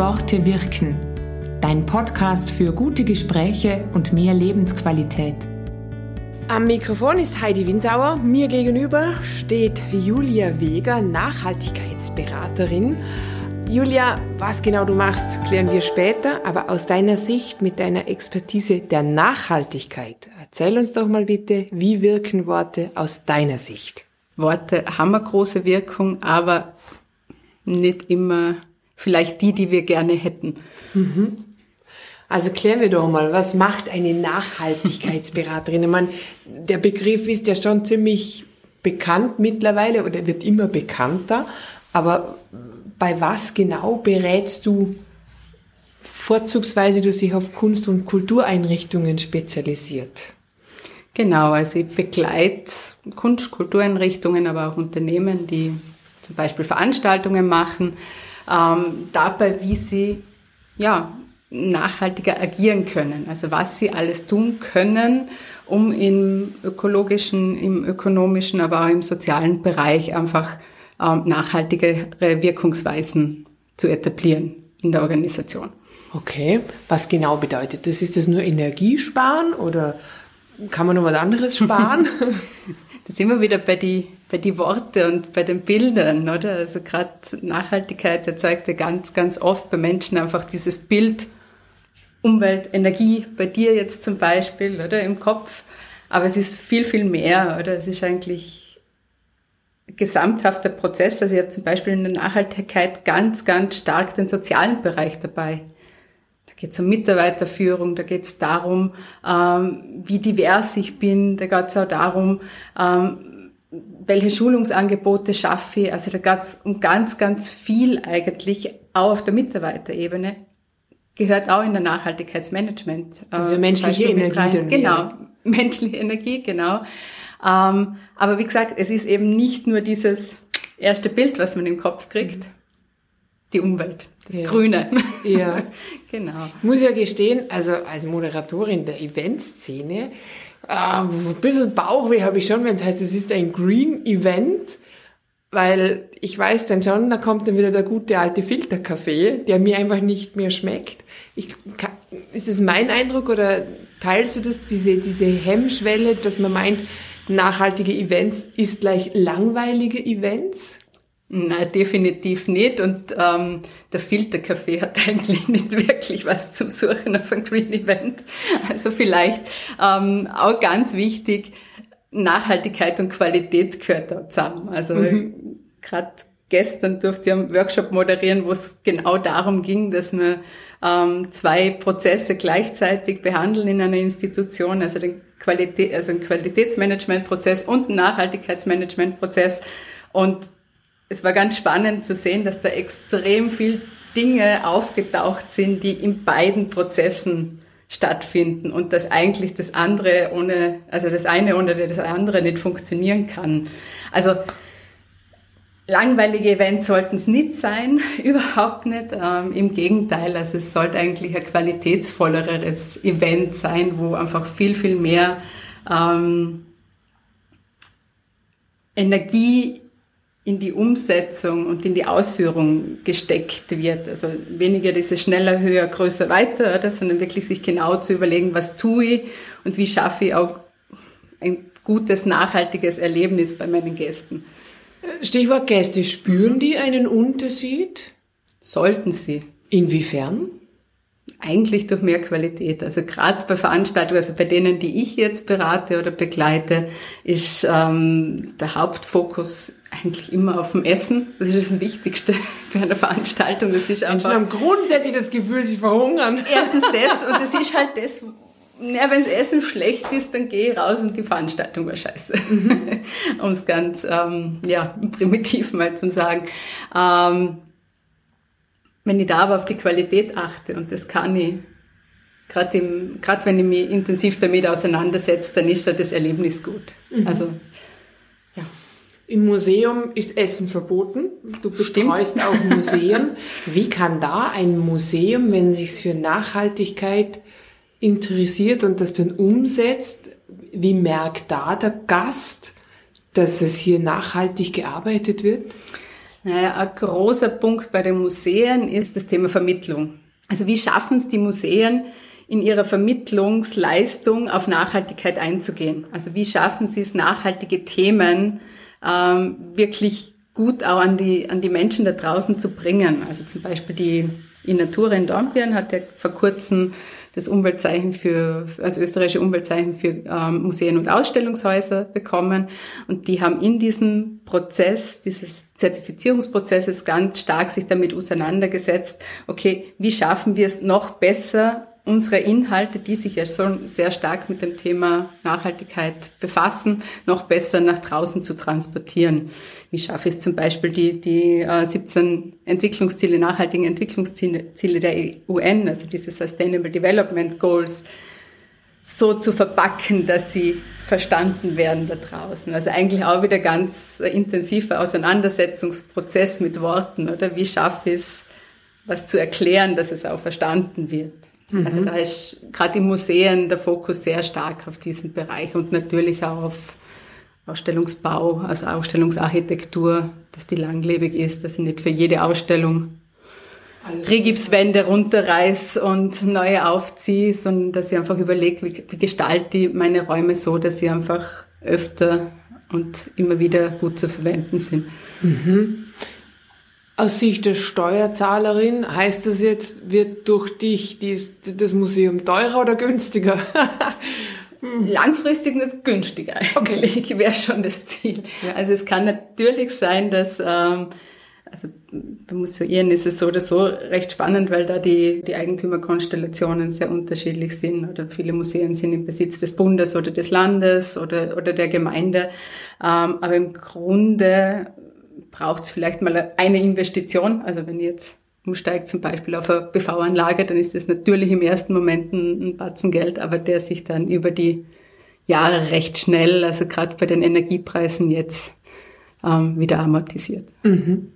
Worte wirken. Dein Podcast für gute Gespräche und mehr Lebensqualität. Am Mikrofon ist Heidi Winsauer. Mir gegenüber steht Julia Weger, Nachhaltigkeitsberaterin. Julia, was genau du machst, klären wir später, aber aus deiner Sicht mit deiner Expertise der Nachhaltigkeit, erzähl uns doch mal bitte, wie wirken Worte aus deiner Sicht? Worte haben eine große Wirkung, aber nicht immer vielleicht die, die wir gerne hätten. Mhm. Also klären wir doch mal, was macht eine Nachhaltigkeitsberaterin? Ich meine, der Begriff ist ja schon ziemlich bekannt mittlerweile oder wird immer bekannter, aber bei was genau berätst du vorzugsweise du dich auf Kunst- und Kultureinrichtungen spezialisiert? Genau, also ich begleite Kunst-, Kultureinrichtungen, aber auch Unternehmen, die zum Beispiel Veranstaltungen machen, ähm, dabei, wie sie ja, nachhaltiger agieren können. Also was sie alles tun können, um im ökologischen, im ökonomischen, aber auch im sozialen Bereich einfach ähm, nachhaltigere Wirkungsweisen zu etablieren in der Organisation. Okay, was genau bedeutet das? Ist das nur Energiesparen oder kann man noch was anderes sparen? da sind wir wieder bei die, bei die Worte und bei den Bildern, oder? Also gerade Nachhaltigkeit erzeugt ja ganz, ganz oft bei Menschen einfach dieses Bild Umwelt, Energie, bei dir jetzt zum Beispiel, oder? Im Kopf. Aber es ist viel, viel mehr, oder? Es ist eigentlich gesamthafter Prozess. Also ich habe zum Beispiel in der Nachhaltigkeit ganz, ganz stark den sozialen Bereich dabei geht es um Mitarbeiterführung, da geht es darum, ähm, wie divers ich bin, da geht es auch darum, ähm, welche Schulungsangebote schaffe ich. Also da geht es um ganz, ganz viel eigentlich, auch auf der Mitarbeiterebene. Gehört auch in der Nachhaltigkeitsmanagement. Äh, also menschliche Energie. Genau, menschliche Energie, genau. Ähm, aber wie gesagt, es ist eben nicht nur dieses erste Bild, was man im Kopf kriegt, mhm. die Umwelt das ja. Grüne. Ja. genau. Ich muss ja gestehen, also als Moderatorin der Eventszene, äh, ein bisschen Bauchweh habe ich schon, wenn es heißt, es ist ein Green Event, weil ich weiß dann schon, da kommt dann wieder der gute alte Filterkaffee, der mir einfach nicht mehr schmeckt. Ich, ist es mein Eindruck oder teilst du das, diese, diese Hemmschwelle, dass man meint, nachhaltige Events ist gleich langweilige Events? Nein, definitiv nicht. Und ähm, der Filterkaffee hat eigentlich nicht wirklich was zum Suchen auf ein Green Event. Also vielleicht ähm, auch ganz wichtig, Nachhaltigkeit und Qualität gehört da zusammen. Also mhm. gerade gestern durfte ich einen Workshop moderieren, wo es genau darum ging, dass wir ähm, zwei Prozesse gleichzeitig behandeln in einer Institution, also den Qualität, also einen Qualitätsmanagementprozess und einen Nachhaltigkeitsmanagementprozess. Und es war ganz spannend zu sehen, dass da extrem viel Dinge aufgetaucht sind, die in beiden Prozessen stattfinden und dass eigentlich das andere ohne, also das eine ohne das andere nicht funktionieren kann. Also langweilige Events sollten es nicht sein, überhaupt nicht. Ähm, Im Gegenteil, also es sollte eigentlich ein qualitätsvolleres Event sein, wo einfach viel, viel mehr ähm, Energie in die Umsetzung und in die Ausführung gesteckt wird. Also weniger diese schneller, höher, größer, weiter, oder, sondern wirklich sich genau zu überlegen, was tue ich und wie schaffe ich auch ein gutes, nachhaltiges Erlebnis bei meinen Gästen. Stichwort Gäste, spüren die einen Unterschied? Sollten sie. Inwiefern? Eigentlich durch mehr Qualität. Also gerade bei Veranstaltungen, also bei denen, die ich jetzt berate oder begleite, ist ähm, der Hauptfokus eigentlich immer auf dem Essen. Das ist das Wichtigste für eine Veranstaltung. Das ist einfach. Menschen haben grundsätzlich das Gefühl, sie verhungern. Erstens das und es ist halt das. Ja, wenn das Essen schlecht ist, dann gehe ich raus und die Veranstaltung war scheiße. Mhm. um es ganz ähm, ja, primitiv mal zu sagen. Ähm, wenn ich da aber auf die Qualität achte, und das kann ich, gerade wenn ich mich intensiv damit auseinandersetze, dann ist ja das Erlebnis gut. Mhm. Also. Im Museum ist Essen verboten. Du betreust auch Museen. Wie kann da ein Museum, wenn sich für Nachhaltigkeit interessiert und das dann umsetzt, wie merkt da der Gast, dass es hier nachhaltig gearbeitet wird? Naja, ein großer Punkt bei den Museen ist das Thema Vermittlung. Also wie schaffen es die Museen, in ihrer Vermittlungsleistung auf Nachhaltigkeit einzugehen? Also wie schaffen sie es, nachhaltige Themen ähm, wirklich gut auch an die, an die Menschen da draußen zu bringen? Also zum Beispiel die Inatura in Dornbirn hat ja vor kurzem das Umweltzeichen für, also österreichische Umweltzeichen für ähm, Museen und Ausstellungshäuser bekommen. Und die haben in diesem Prozess, dieses Zertifizierungsprozesses ganz stark sich damit auseinandergesetzt, okay, wie schaffen wir es noch besser, unsere Inhalte, die sich ja schon sehr stark mit dem Thema Nachhaltigkeit befassen, noch besser nach draußen zu transportieren. Wie schaffe ich es zum Beispiel, die, die äh, 17 Entwicklungsziele, nachhaltigen Entwicklungsziele der UN, also diese Sustainable Development Goals, so zu verpacken, dass sie verstanden werden da draußen. Also eigentlich auch wieder ganz intensiver Auseinandersetzungsprozess mit Worten, oder? Wie schaffe ich es, was zu erklären, dass es auch verstanden wird? Mhm. Also da ist gerade in Museen der Fokus sehr stark auf diesen Bereich und natürlich auch auf Ausstellungsbau, also Ausstellungsarchitektur, dass die langlebig ist, dass ich nicht für jede Ausstellung Rigipswände runterreiß und neue aufziehe, sondern dass ich einfach überlege, wie, wie gestalte ich meine Räume so, dass sie einfach öfter und immer wieder gut zu verwenden sind. Mhm. Aus Sicht der Steuerzahlerin heißt das jetzt, wird durch dich dies, das Museum teurer oder günstiger? Langfristig nicht günstiger eigentlich, okay. wäre schon das Ziel. Ja. Also es kann natürlich sein, dass, ähm, also bei Museen ist es so oder so recht spannend, weil da die, die Eigentümerkonstellationen sehr unterschiedlich sind. Oder viele Museen sind im Besitz des Bundes oder des Landes oder, oder der Gemeinde. Ähm, aber im Grunde braucht es vielleicht mal eine Investition. Also wenn jetzt umsteigt zum Beispiel auf eine PV-Anlage, dann ist das natürlich im ersten Moment ein, ein Batzen Geld, aber der sich dann über die Jahre recht schnell, also gerade bei den Energiepreisen jetzt, ähm, wieder amortisiert. Mhm.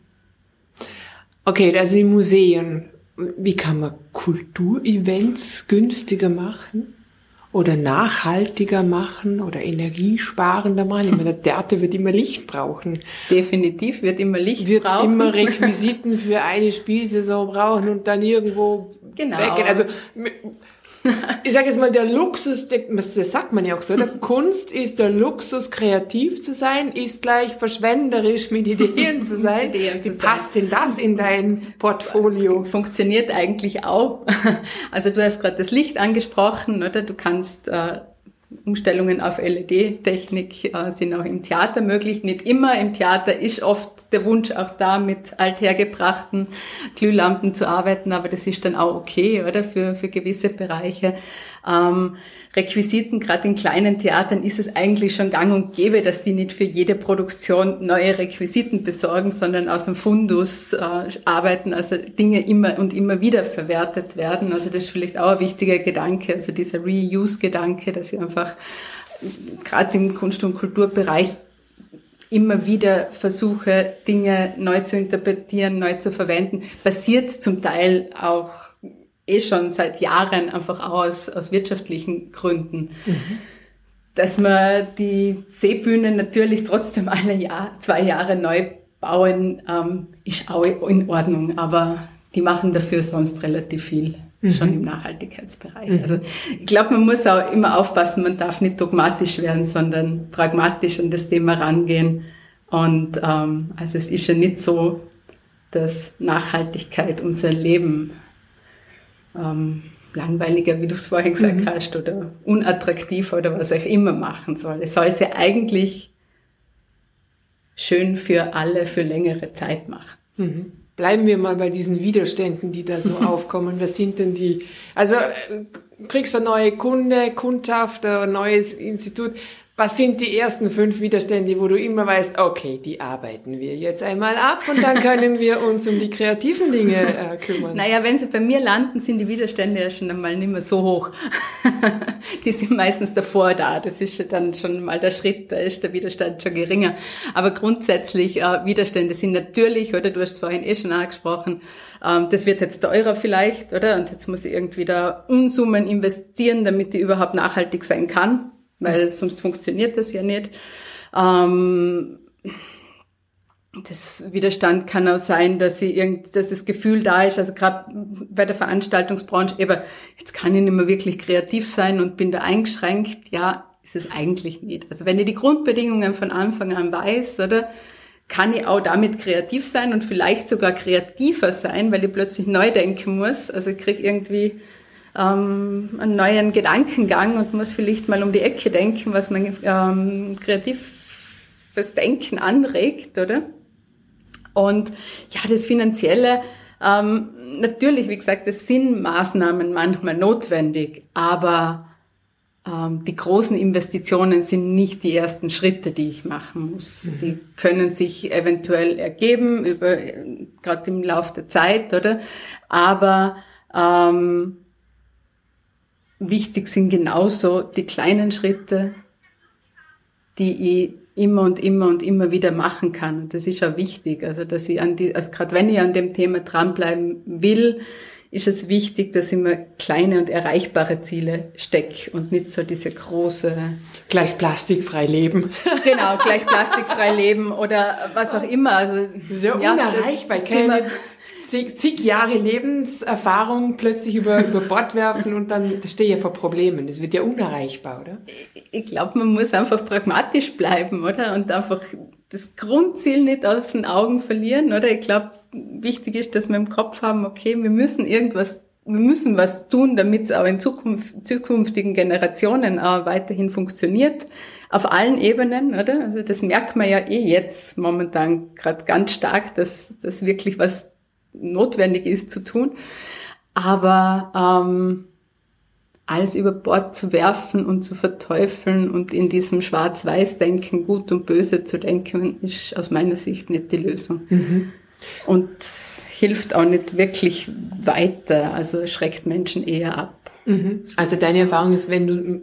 Okay, also die Museen. Wie kann man Kulturevents günstiger machen? Oder nachhaltiger machen oder energiesparender machen. Ich meine, der Theater wird immer Licht brauchen. Definitiv wird immer Licht wird brauchen. Wird immer Requisiten für eine Spielsaison brauchen und dann irgendwo genau. weggehen. Also ich sage jetzt mal, der Luxus, das sagt man ja auch so, der Kunst ist der Luxus, kreativ zu sein, ist gleich verschwenderisch mit Ideen zu sein. Ideen Wie zu passt sein. denn das in dein Portfolio? Funktioniert eigentlich auch. Also du hast gerade das Licht angesprochen, oder? Du kannst äh, Umstellungen auf LED-Technik äh, sind auch im Theater möglich. Nicht immer. Im Theater ist oft der Wunsch auch da, mit althergebrachten Glühlampen zu arbeiten, aber das ist dann auch okay, oder? Für, für gewisse Bereiche. Ähm, Requisiten, gerade in kleinen Theatern ist es eigentlich schon gang und gäbe, dass die nicht für jede Produktion neue Requisiten besorgen, sondern aus dem Fundus äh, arbeiten, also Dinge immer und immer wieder verwertet werden. Also das ist vielleicht auch ein wichtiger Gedanke, also dieser Reuse-Gedanke, dass ich einfach gerade im Kunst- und Kulturbereich immer wieder versuche, Dinge neu zu interpretieren, neu zu verwenden, basiert zum Teil auch eh schon seit Jahren einfach aus, aus wirtschaftlichen Gründen. Mhm. Dass wir die Seebühnen natürlich trotzdem alle Jahr, zwei Jahre neu bauen, ähm, ist auch in Ordnung, aber die machen dafür sonst relativ viel mhm. schon im Nachhaltigkeitsbereich. Mhm. Also ich glaube, man muss auch immer aufpassen, man darf nicht dogmatisch werden, sondern pragmatisch an das Thema rangehen. Und ähm, also es ist ja nicht so, dass Nachhaltigkeit unser Leben ähm, langweiliger, wie du es vorhin gesagt mhm. hast, oder unattraktiver oder was auch immer machen soll. Es soll es ja eigentlich schön für alle für längere Zeit machen. Mhm. Bleiben wir mal bei diesen Widerständen, die da so aufkommen. Was sind denn die? Also äh, kriegst du neue Kunde, Kundschaft, ein neues Institut. Was sind die ersten fünf Widerstände, wo du immer weißt, okay, die arbeiten wir jetzt einmal ab und dann können wir uns um die kreativen Dinge äh, kümmern? Naja, wenn sie bei mir landen, sind die Widerstände ja schon einmal nicht mehr so hoch. die sind meistens davor da. Das ist dann schon mal der Schritt, da ist der Widerstand schon geringer. Aber grundsätzlich, äh, Widerstände sind natürlich, oder du hast es vorhin eh schon angesprochen, ähm, das wird jetzt teurer vielleicht, oder? Und jetzt muss ich irgendwie da Unsummen investieren, damit die überhaupt nachhaltig sein kann weil sonst funktioniert das ja nicht. Ähm, das Widerstand kann auch sein, dass sie irgend, dass das Gefühl da ist, also gerade bei der Veranstaltungsbranche, eben, jetzt kann ich nicht mehr wirklich kreativ sein und bin da eingeschränkt. Ja, ist es eigentlich nicht. Also wenn ich die Grundbedingungen von Anfang an weiß, oder, kann ich auch damit kreativ sein und vielleicht sogar kreativer sein, weil ich plötzlich neu denken muss. Also ich krieg irgendwie ähm, einen neuen Gedankengang und muss vielleicht mal um die Ecke denken, was mein ähm, kreatives Denken anregt, oder? Und ja, das Finanzielle, ähm, natürlich, wie gesagt, es sind Maßnahmen manchmal notwendig, aber ähm, die großen Investitionen sind nicht die ersten Schritte, die ich machen muss. Mhm. Die können sich eventuell ergeben über gerade im Laufe der Zeit, oder? Aber ähm, wichtig sind genauso die kleinen Schritte, die ich immer und immer und immer wieder machen kann. Das ist auch wichtig. Also, dass ich an die, also gerade wenn ich an dem Thema dranbleiben will, ist es wichtig, dass ich mir kleine und erreichbare Ziele stecke und nicht so diese große... Gleich plastikfrei leben. Genau, gleich plastikfrei leben oder was auch immer. Also, Sehr ja, unerreichbar. Keine zig, zig Jahre Lebenserfahrung plötzlich über, über Bord werfen und dann stehe ich vor Problemen. Das wird ja unerreichbar, oder? Ich glaube, man muss einfach pragmatisch bleiben, oder? Und einfach das Grundziel nicht aus den Augen verlieren, oder? Ich glaube, wichtig ist, dass wir im Kopf haben, okay, wir müssen irgendwas wir müssen was tun, damit es auch in Zukunft, zukünftigen Generationen auch weiterhin funktioniert. Auf allen Ebenen, oder? Also das merkt man ja eh jetzt momentan gerade ganz stark, dass, dass wirklich was notwendig ist zu tun. Aber ähm, alles über Bord zu werfen und zu verteufeln und in diesem Schwarz-Weiß-Denken gut und böse zu denken, ist aus meiner Sicht nicht die Lösung. Mhm. Und hilft auch nicht wirklich weiter, also schreckt Menschen eher ab. Mhm. Also deine Erfahrung ist, wenn du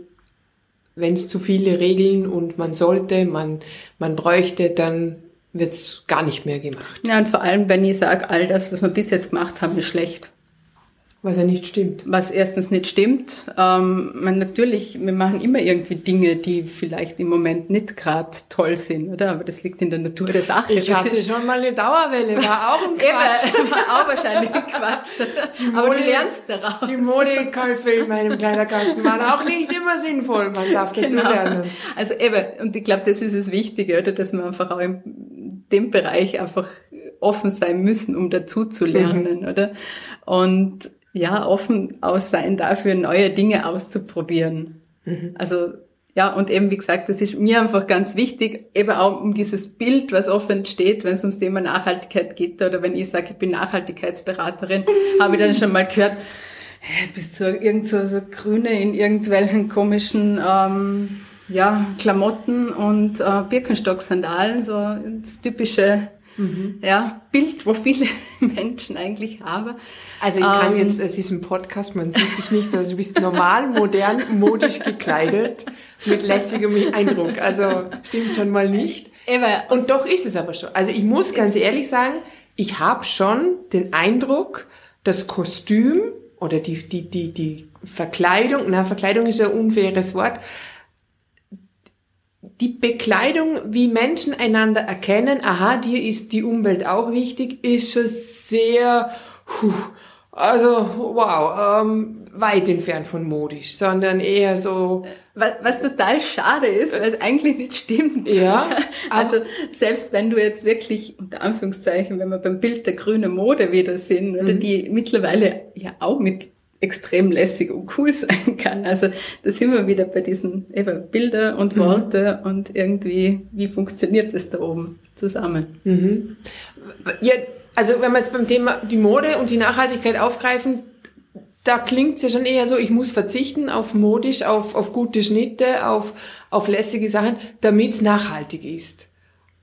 wenn es zu viele Regeln und man sollte, man, man bräuchte, dann wird's gar nicht mehr gemacht. Ja, und vor allem, wenn ich sage, all das, was wir bis jetzt gemacht haben, ist schlecht. Was ja nicht stimmt. Was erstens nicht stimmt. Ähm, man natürlich, wir machen immer irgendwie Dinge, die vielleicht im Moment nicht gerade toll sind, oder? Aber das liegt in der Natur der Sache. Ich das hatte schon mal eine Dauerwelle, war auch ein Quatsch. Eben, war auch wahrscheinlich ein Quatsch. Mode, Aber du lernst daraus. Die Modekäufe in meinem Kleiderkasten waren auch nicht immer sinnvoll. Man darf dazu genau. lernen. Also eben, und ich glaube, das ist das Wichtige, oder? Dass man einfach auch in dem Bereich einfach offen sein müssen, um dazu zu lernen, mhm. oder? Und ja, offen aus sein dafür, neue Dinge auszuprobieren. Mhm. Also, ja, und eben, wie gesagt, das ist mir einfach ganz wichtig, eben auch um dieses Bild, was oft entsteht, wenn es ums Thema Nachhaltigkeit geht, oder wenn ich sage, ich bin Nachhaltigkeitsberaterin, habe ich dann schon mal gehört, bist du irgend so, so Grüne in irgendwelchen komischen, ähm, ja, Klamotten und äh, Birkenstock-Sandalen, so das typische Mhm. Ja, Bild, wo viele Menschen eigentlich haben. Also ich kann ähm, jetzt, es ist ein Podcast, man sieht dich nicht, aber du bist normal, modern, modisch gekleidet, mit lässigem Eindruck. Also stimmt schon mal nicht. Eben. Und doch ist es aber schon. Also ich muss ganz ehrlich sagen, ich habe schon den Eindruck, das Kostüm oder die, die, die, die Verkleidung, na, Verkleidung ist ein unfaires Wort, die Bekleidung, wie Menschen einander erkennen, aha, dir ist die Umwelt auch wichtig, ist schon sehr, puh, also wow, ähm, weit entfernt von modisch, sondern eher so. Was, was total schade ist, weil es eigentlich nicht stimmt. Ja. Also selbst wenn du jetzt wirklich, unter Anführungszeichen, wenn wir beim Bild der grünen Mode wieder sind, oder mhm. die mittlerweile ja auch mit extrem lässig und cool sein kann. Also da sind wir wieder bei diesen eben Bilder und mhm. Worte mhm. und irgendwie, wie funktioniert das da oben zusammen? Mhm. Ja, also wenn wir jetzt beim Thema die Mode und die Nachhaltigkeit aufgreifen, da klingt es ja schon eher so, ich muss verzichten auf modisch, auf, auf gute Schnitte, auf, auf lässige Sachen, damit es nachhaltig ist.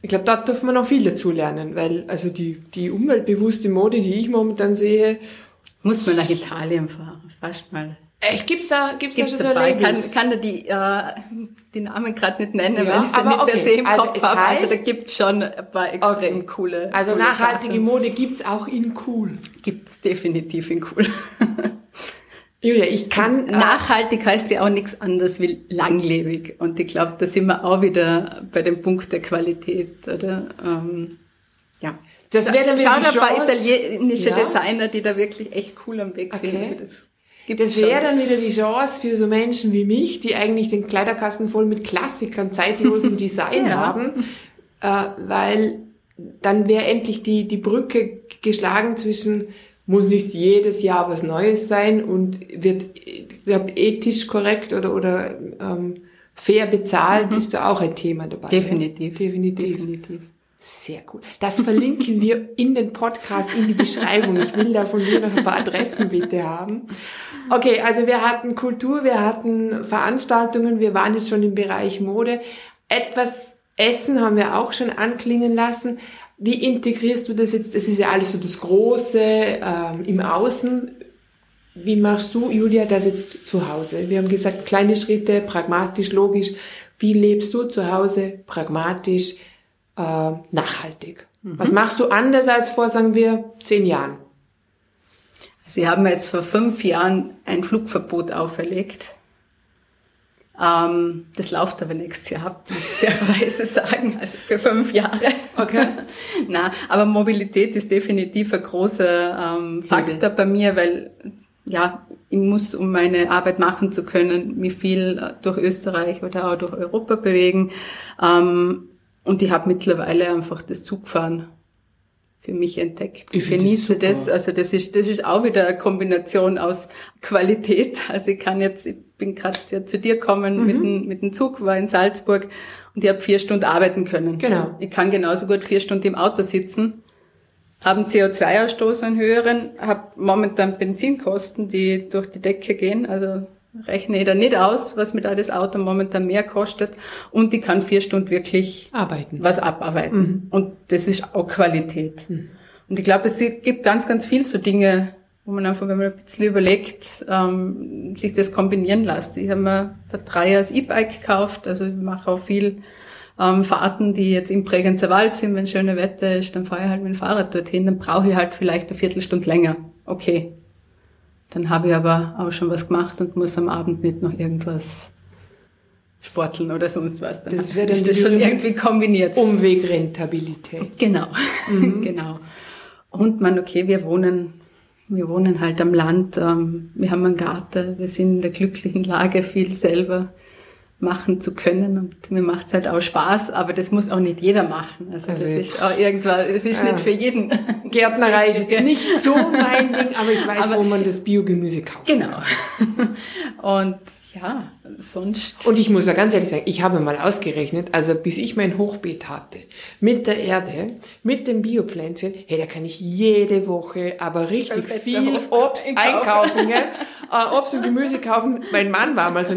Ich glaube, da dürfen wir noch viel dazu lernen, weil also die, die umweltbewusste Mode, die ich momentan sehe, muss man nach Italien fahren, fast mal. Echt, gibt's da, gibt's, gibt's da schon so ein Kann, kann da die, äh, die Namen gerade nicht nennen, ja, weil ich sie nicht okay. per se im also Kopf habe. Also da gibt's schon ein paar extrem okay. coole Also coole nachhaltige Sachen. Mode gibt's auch in cool. Gibt's definitiv in cool. Julia, ich kann... Nachhaltig heißt ja auch nichts anderes wie langlebig. Und ich glaube, da sind wir auch wieder bei dem Punkt der Qualität, oder? Ähm, ja. Das wäre dann Schau wieder ein paar die Chance. italienische Ja. Designer, die da wirklich echt cool am Weg sind. Okay. Also das Das wäre dann wieder die Chance für so Menschen wie mich, die eigentlich den Kleiderkasten voll mit Klassikern, zeitlosem Design Ja. haben, äh, weil dann wäre endlich die, die Brücke geschlagen zwischen, muss nicht jedes Jahr was Neues sein und wird, ich glaube, ethisch korrekt oder, oder ähm, fair bezahlt, ist da auch ein Thema dabei. Mhm. Definitiv. Ja? Definitiv. Definitiv. Sehr gut. Das verlinken wir in den Podcast, in die Beschreibung. Ich will da von dir noch ein paar Adressen bitte haben. Okay, also wir hatten Kultur, wir hatten Veranstaltungen, wir waren jetzt schon im Bereich Mode. Etwas Essen haben wir auch schon anklingen lassen. Wie integrierst du das jetzt? Das ist ja alles so das Große ähm, im Außen. Wie machst du, Julia, das jetzt zu Hause? Wir haben gesagt, kleine Schritte, pragmatisch, logisch. Wie lebst du zu Hause pragmatisch, äh, nachhaltig? Was machst du anders als vor, sagen wir, zehn Jahren? Sie haben jetzt vor fünf Jahren ein Flugverbot auferlegt. Ähm, das läuft aber nächstes Jahr ab, muss ich fairerweise sagen, also für fünf Jahre. Okay. Na, aber Mobilität ist definitiv ein großer ähm, Faktor bei mir, weil ja, ich muss, um meine Arbeit machen zu können, mich viel äh, durch Österreich oder auch durch Europa bewegen. Ähm, und ich habe mittlerweile einfach das Zugfahren für mich entdeckt. Ich das genieße super. das. Also das ist, das ist auch wieder eine Kombination aus Qualität. Also ich kann jetzt, ich bin gerade ja zu dir Mhm. gekommen mit, dem, mit dem Zug, war in Salzburg und ich habe vier Stunden arbeiten können. Genau. Ich kann genauso gut vier Stunden im Auto sitzen, habe einen CO2-Ausstoß, einen höheren, habe momentan Benzinkosten, die durch die Decke gehen. Also rechne ich da nicht aus, was mir da das Auto momentan mehr kostet. Und ich kann vier Stunden wirklich Arbeiten. was abarbeiten. Und das ist auch Qualität. Und ich glaube, es gibt ganz, ganz viel so Dinge, wo man einfach, wenn man ein bisschen überlegt, ähm, sich das kombinieren lässt. Ich habe mir vor drei Jahren das E-Bike gekauft, also ich mache auch viel ähm, Fahrten, die jetzt im Bregenzer Wald sind, wenn schöne Wetter ist, dann fahre ich halt mit dem Fahrrad dorthin, dann brauche ich halt vielleicht eine Viertelstunde länger. Okay. Dann habe ich aber auch schon was gemacht und muss am Abend nicht noch irgendwas sporteln oder sonst was. Dann Das wäre dann das schon irgendwie kombiniert. Umwegrentabilität. Genau, genau. Und man, okay, wir wohnen, wir wohnen halt am Land, ähm, wir haben einen Garten, wir sind in der glücklichen Lage, viel selber machen zu können und mir macht's halt auch Spaß, aber das muss auch nicht jeder machen. Also, Also das ist auch irgendwann, es ist Ja. nicht für jeden. Gärtnerei ist nicht so mein Ding, aber ich weiß, Aber- wo man das Biogemüse kauft. Genau. Und ja, sonst. Und ich muss ja ganz ehrlich sagen, ich habe mal ausgerechnet, also bis ich mein Hochbeet hatte, mit der Erde, mit den Biopflänzchen, hey, da kann ich jede Woche aber richtig viel Obst Einkaufen. einkaufen, gell? äh, Obst und Gemüse kaufen. Mein Mann war mal so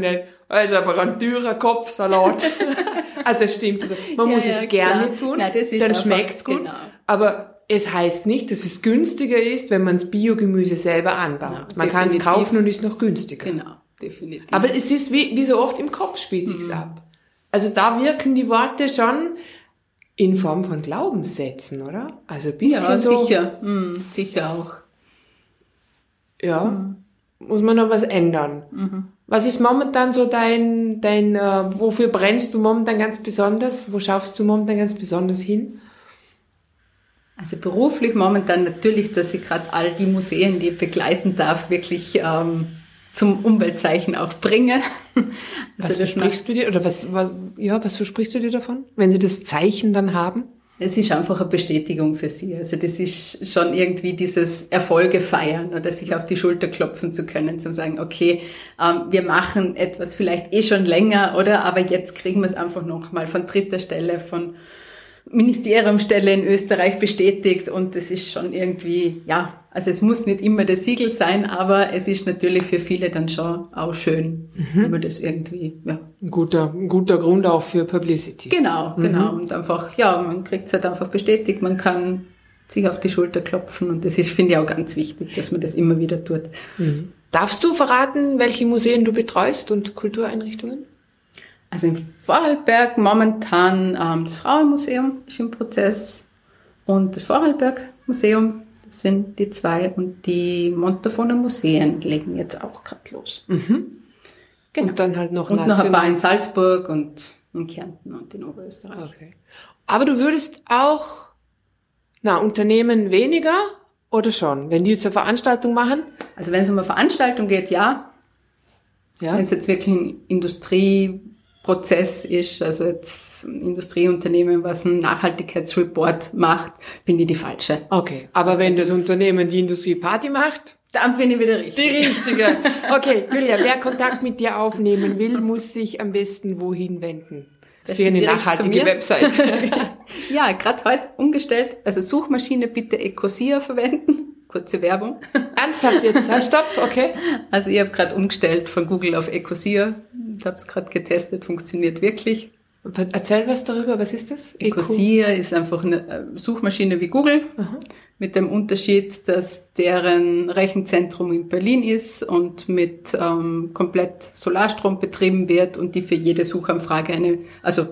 ein, also aber ein dürrer Kopfsalat. also das stimmt. Also man Ja, muss ja, es gerne klar. tun, Nein, das ist dann schmeckt's gut. genau. Aber es heißt nicht, dass es günstiger ist, wenn man das Biogemüse selber anbaut. Ja, man kann es kaufen und ist noch günstiger. Genau, definitiv. Aber es ist wie, wie so oft im Kopf spielt sich's Mhm. ab. Also da wirken die Worte schon in Form von Glaubenssätzen, oder? Also ein bisschen ja, so, sicher, hm, sicher auch. ja, Mhm. Muss man noch was ändern. Was ist momentan so dein, dein, äh, wofür brennst du momentan ganz besonders? Wo schaffst du momentan ganz besonders hin? Also beruflich momentan natürlich, dass ich gerade all die Museen, die ich begleiten darf, wirklich ähm, zum Umweltzeichen auch bringe. Was Also das versprichst du dir, oder was, was, ja, was versprichst du dir davon? Wenn sie das Zeichen dann haben? Es ist einfach eine Bestätigung für sie. Also das ist schon irgendwie dieses Erfolge feiern oder sich auf die Schulter klopfen zu können, zu sagen, okay, ähm, wir machen etwas vielleicht eh schon länger, oder? Aber jetzt kriegen wir es einfach noch mal von dritter Stelle, von Ministeriumstelle in Österreich bestätigt und das ist schon irgendwie, ja, also es muss nicht immer das Siegel sein, aber es ist natürlich für viele dann schon auch schön, wenn man das irgendwie, ja, Ein guter, ein guter Grund auch für Publicity. Genau, genau. Und einfach, ja, man kriegt es halt einfach bestätigt, man kann sich auf die Schulter klopfen und das ist, finde ich, auch ganz wichtig, dass man das immer wieder tut. Darfst du verraten, welche Museen du betreust und Kultureinrichtungen? Also in Vorarlberg momentan ähm, das Frauenmuseum ist im Prozess und das Vorarlberg Museum sind die zwei und die Montafoner Museen legen jetzt auch gerade los. Genau. Und dann halt noch Und noch ein paar in Salzburg und in Kärnten und in Oberösterreich. Okay. Aber du würdest auch Na, Unternehmen weniger oder schon? Wenn die jetzt eine Veranstaltung machen? Also wenn es um eine Veranstaltung geht, ja. ja. Wenn es jetzt wirklich ein Industrieprozess ist, also jetzt ein Industrieunternehmen, was einen Nachhaltigkeitsreport macht, bin ich die falsche. Okay, aber also wenn das Unternehmen die Industrieparty macht? Dann bin ich wieder richtig. Die richtige. Okay, Julia, wer Kontakt mit dir aufnehmen will, muss sich am besten wohin wenden? Das ist eine nachhaltige Website. ja, gerade heute umgestellt. Also Suchmaschine bitte Ecosia verwenden. Kurze Werbung. Ernsthaft jetzt? Stopp, okay. Also ich habe gerade umgestellt von Google auf Ecosia. Ich habe es gerade getestet, funktioniert wirklich. Erzähl was darüber, was ist das? Ecosia ist einfach eine äh, Suchmaschine wie Google, Aha. mit dem Unterschied, dass deren Rechenzentrum in Berlin ist und mit ähm, komplett Solarstrom betrieben wird und die für jede Suchanfrage eine, also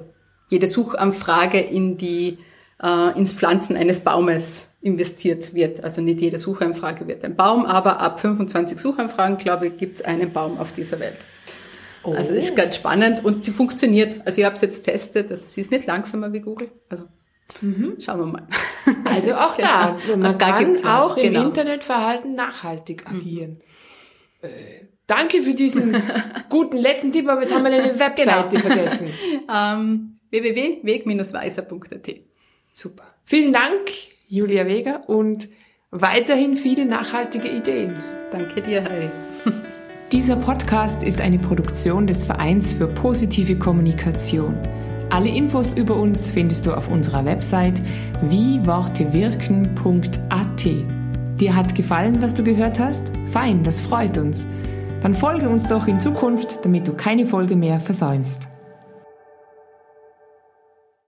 jede Suchanfrage in die, äh, ins Pflanzen eines Baumes investiert wird. Also nicht jede Suchanfrage wird ein Baum, aber ab 25 Suchanfragen, glaube ich, gibt es einen Baum auf dieser Welt. Oh. Also ist ganz spannend und sie funktioniert. Also ich habe es jetzt testet, also sie ist nicht langsamer wie Google. Also mhm. schauen wir mal. Also auch da, genau. man da kann auch im genau. Internetverhalten nachhaltig mhm. agieren. Mhm. Äh, danke für diesen guten letzten Tipp, aber jetzt haben wir eine Webseite genau. vergessen. ähm, www.weg-weiser.at Super. Vielen Dank, Julia Weger, und weiterhin viele nachhaltige Ideen. Danke dir, Heidi. Dieser Podcast ist eine Produktion des Vereins für positive Kommunikation. Alle Infos über uns findest du auf unserer Website wiewortewirken.at. Dir hat gefallen, was du gehört hast? Fein, das freut uns. Dann folge uns doch in Zukunft, damit du keine Folge mehr versäumst.